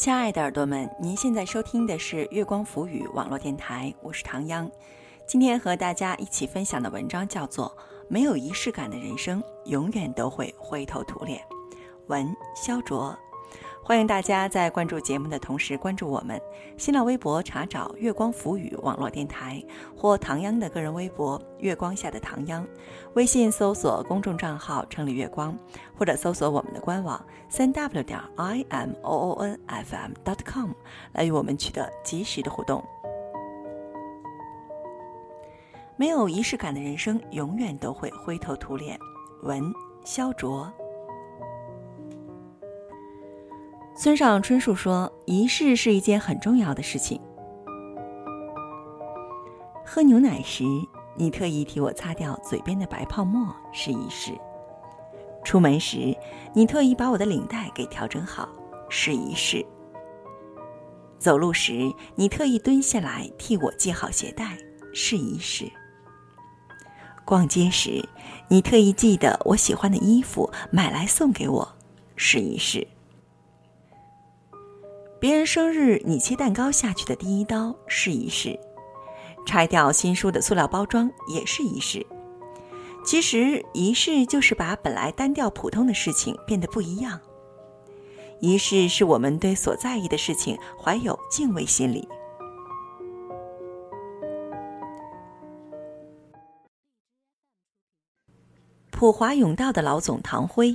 亲爱的耳朵们，您现在收听的是月光浮语网络电台，我是唐央。今天和大家一起分享的文章叫做《没有仪式感的人生，永远都会灰头土脸》，文肖卓。欢迎大家在关注节目的同时关注我们。新浪微博查找“月光浮语”网络电台或唐央的个人微博“月光下的唐央”，微信搜索公众账号“城里月光”，或者搜索我们的官网三 w 点 i m o o n f m dot com 来与我们取得及时的互动。没有仪式感的人生，永远都会灰头土脸。文肖卓。村上春树说：“仪式是一件很重要的事情。喝牛奶时，你特意替我擦掉嘴边的白泡沫是仪式；出门时，你特意把我的领带给调整好是仪式；走路时，你特意蹲下来替我系好鞋带是仪式；逛街时，你特意记得我喜欢的衣服买来送给我是仪式。”别人生日，你切蛋糕下去的第一刀试一试；拆掉新书的塑料包装也是仪式。其实，仪式就是把本来单调普通的事情变得不一样。仪式是我们对所在意的事情怀有敬畏心理。普华永道的老总唐辉，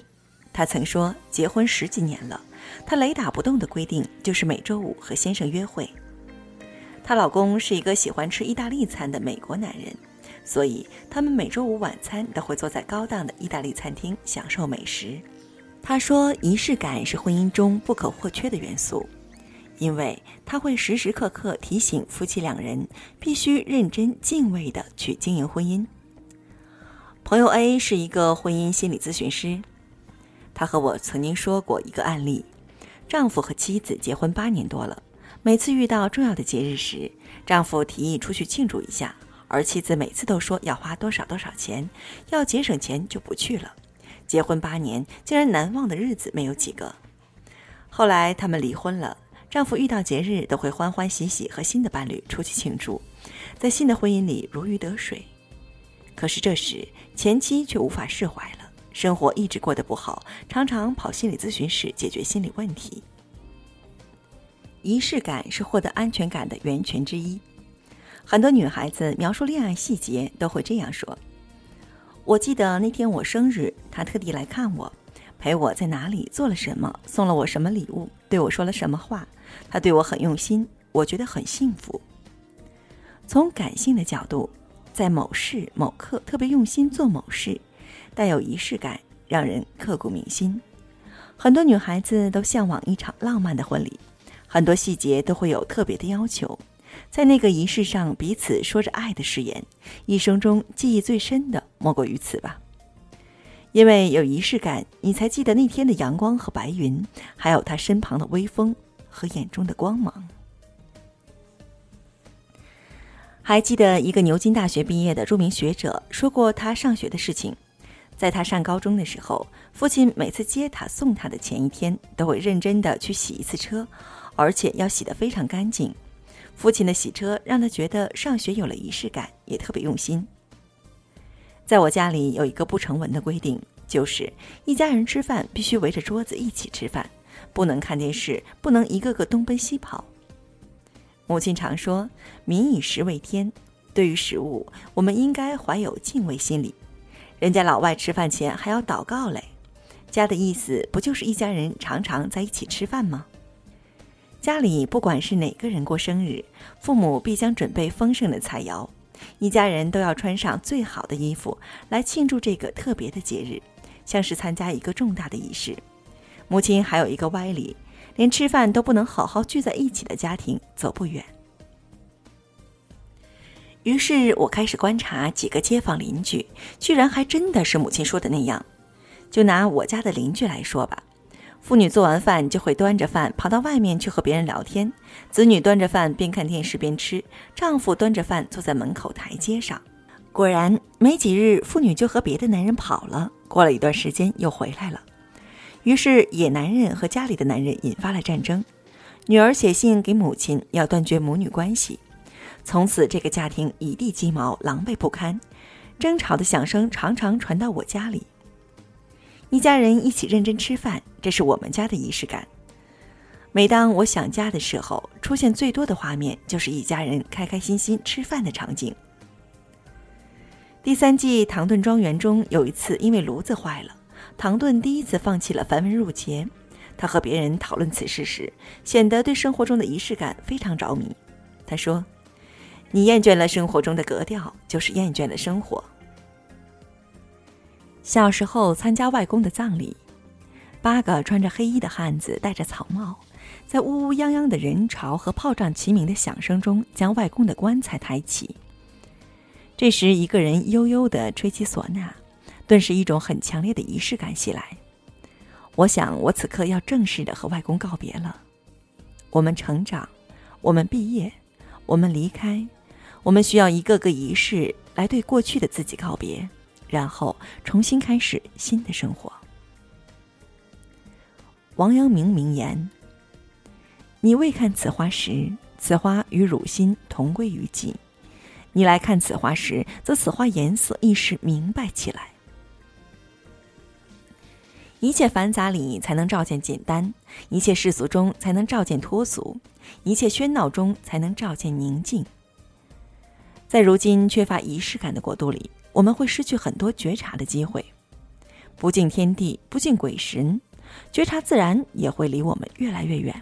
他曾说：“结婚十几年了。”她雷打不动的规定就是每周五和先生约会。她老公是一个喜欢吃意大利餐的美国男人，所以他们每周五晚餐都会坐在高档的意大利餐厅享受美食。她说，仪式感是婚姻中不可或缺的元素，因为它会时时刻刻提醒夫妻两人必须认真敬畏的去经营婚姻。朋友 A 是一个婚姻心理咨询师，他和我曾经说过一个案例。丈夫和妻子结婚八年多了，每次遇到重要的节日时，丈夫提议出去庆祝一下，而妻子每次都说要花多少多少钱，要节省钱就不去了。结婚八年，竟然难忘的日子没有几个。后来他们离婚了，丈夫遇到节日都会欢欢喜喜和新的伴侣出去庆祝，在新的婚姻里如鱼得水。可是这时前妻却无法释怀了。生活一直过得不好，常常跑心理咨询室解决心理问题。仪式感是获得安全感的源泉之一。很多女孩子描述恋爱细节都会这样说：“我记得那天我生日，他特地来看我，陪我在哪里做了什么，送了我什么礼物，对我说了什么话。他对我很用心，我觉得很幸福。”从感性的角度，在某事某刻特别用心做某事。带有仪式感，让人刻骨铭心。很多女孩子都向往一场浪漫的婚礼，很多细节都会有特别的要求。在那个仪式上，彼此说着爱的誓言，一生中记忆最深的莫过于此吧。因为有仪式感，你才记得那天的阳光和白云，还有他身旁的微风和眼中的光芒。还记得一个牛津大学毕业的著名学者说过他上学的事情。在他上高中的时候，父亲每次接他送他的前一天，都会认真的去洗一次车，而且要洗得非常干净。父亲的洗车让他觉得上学有了仪式感，也特别用心。在我家里有一个不成文的规定，就是一家人吃饭必须围着桌子一起吃饭，不能看电视，不能一个个东奔西跑。母亲常说：“民以食为天。”对于食物，我们应该怀有敬畏心理。人家老外吃饭前还要祷告嘞，家的意思不就是一家人常常在一起吃饭吗？家里不管是哪个人过生日，父母必将准备丰盛的菜肴，一家人都要穿上最好的衣服来庆祝这个特别的节日，像是参加一个重大的仪式。母亲还有一个歪理，连吃饭都不能好好聚在一起的家庭走不远。于是我开始观察几个街坊邻居，居然还真的是母亲说的那样。就拿我家的邻居来说吧，妇女做完饭就会端着饭跑到外面去和别人聊天，子女端着饭边看电视边吃，丈夫端着饭坐在门口台阶上。果然没几日，妇女就和别的男人跑了。过了一段时间又回来了，于是野男人和家里的男人引发了战争。女儿写信给母亲，要断绝母女关系。从此，这个家庭一地鸡毛，狼狈不堪，争吵的响声常常传到我家里。一家人一起认真吃饭，这是我们家的仪式感。每当我想家的时候，出现最多的画面就是一家人开开心心吃饭的场景。第三季《唐顿庄园》中有一次，因为炉子坏了，唐顿第一次放弃了繁文缛节。他和别人讨论此事时，显得对生活中的仪式感非常着迷。他说：“你厌倦了生活中的格调，就是厌倦了生活。”小时候参加外公的葬礼，八个穿着黑衣的汉子戴着草帽，在乌乌泱泱的人潮和炮仗齐鸣的响声中，将外公的棺材抬起。这时，一个人悠悠地吹起唢呐，顿时一种很强烈的仪式感袭来。我想，我此刻要正式的和外公告别了。我们成长，我们毕业，我们离开，我们需要一个个仪式来对过去的自己告别，然后重新开始新的生活。王阳明名言：“你未看此花时，此花与汝心同归于尽；你来看此花时，则此花颜色一时明白起来。”一切繁杂里才能照见简单，一切世俗中才能照见脱俗，一切喧闹中才能照见宁静。在如今缺乏仪式感的国度里，我们会失去很多觉察的机会。不敬天地，不敬鬼神，觉察自然也会离我们越来越远。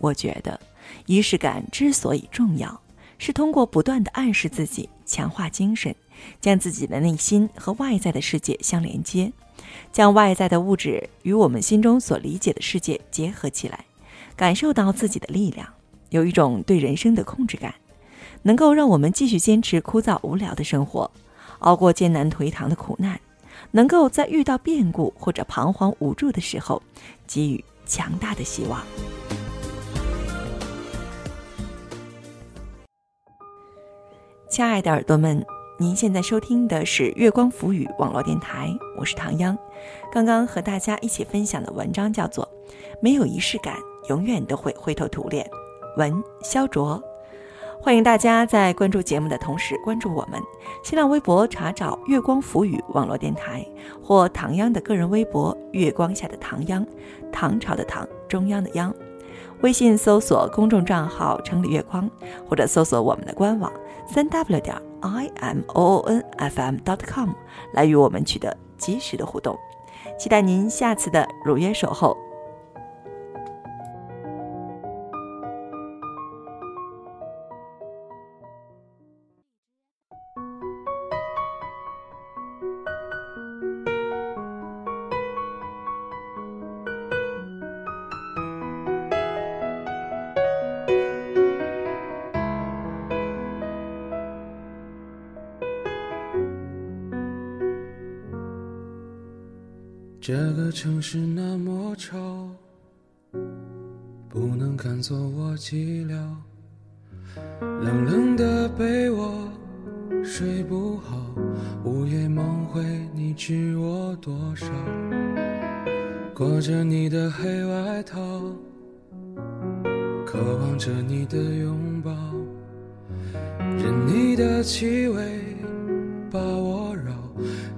我觉得，仪式感之所以重要，是通过不断的暗示自己，强化精神，将自己的内心和外在的世界相连接。将外在的物质与我们心中所理解的世界结合起来，感受到自己的力量，有一种对人生的控制感，能够让我们继续坚持枯燥无聊的生活，熬过艰难颓唐的苦难，能够在遇到变故或者彷徨无助的时候，给予强大的希望。亲爱的耳朵们。您现在收听的是月光浮语网络电台，我是唐央。刚刚和大家一起分享的文章叫做《没有仪式感，永远都会灰头土脸》，文肖卓。欢迎大家在关注节目的同时关注我们新浪微博，查找“月光浮语网络电台”或唐央的个人微博“月光下的唐央”，唐朝的唐，中央的央。微信搜索公众账号“城里月光”，或者搜索我们的官网三 w 点。i m o o n f m dot com 来与我们取得及时的互动，期待您下次的如约守候。这个城市那么吵，不能看作我寂寥。冷冷的被窝，睡不好，午夜梦回，你知我多少？裹着你的黑外套，渴望着你的拥抱，任你的气味。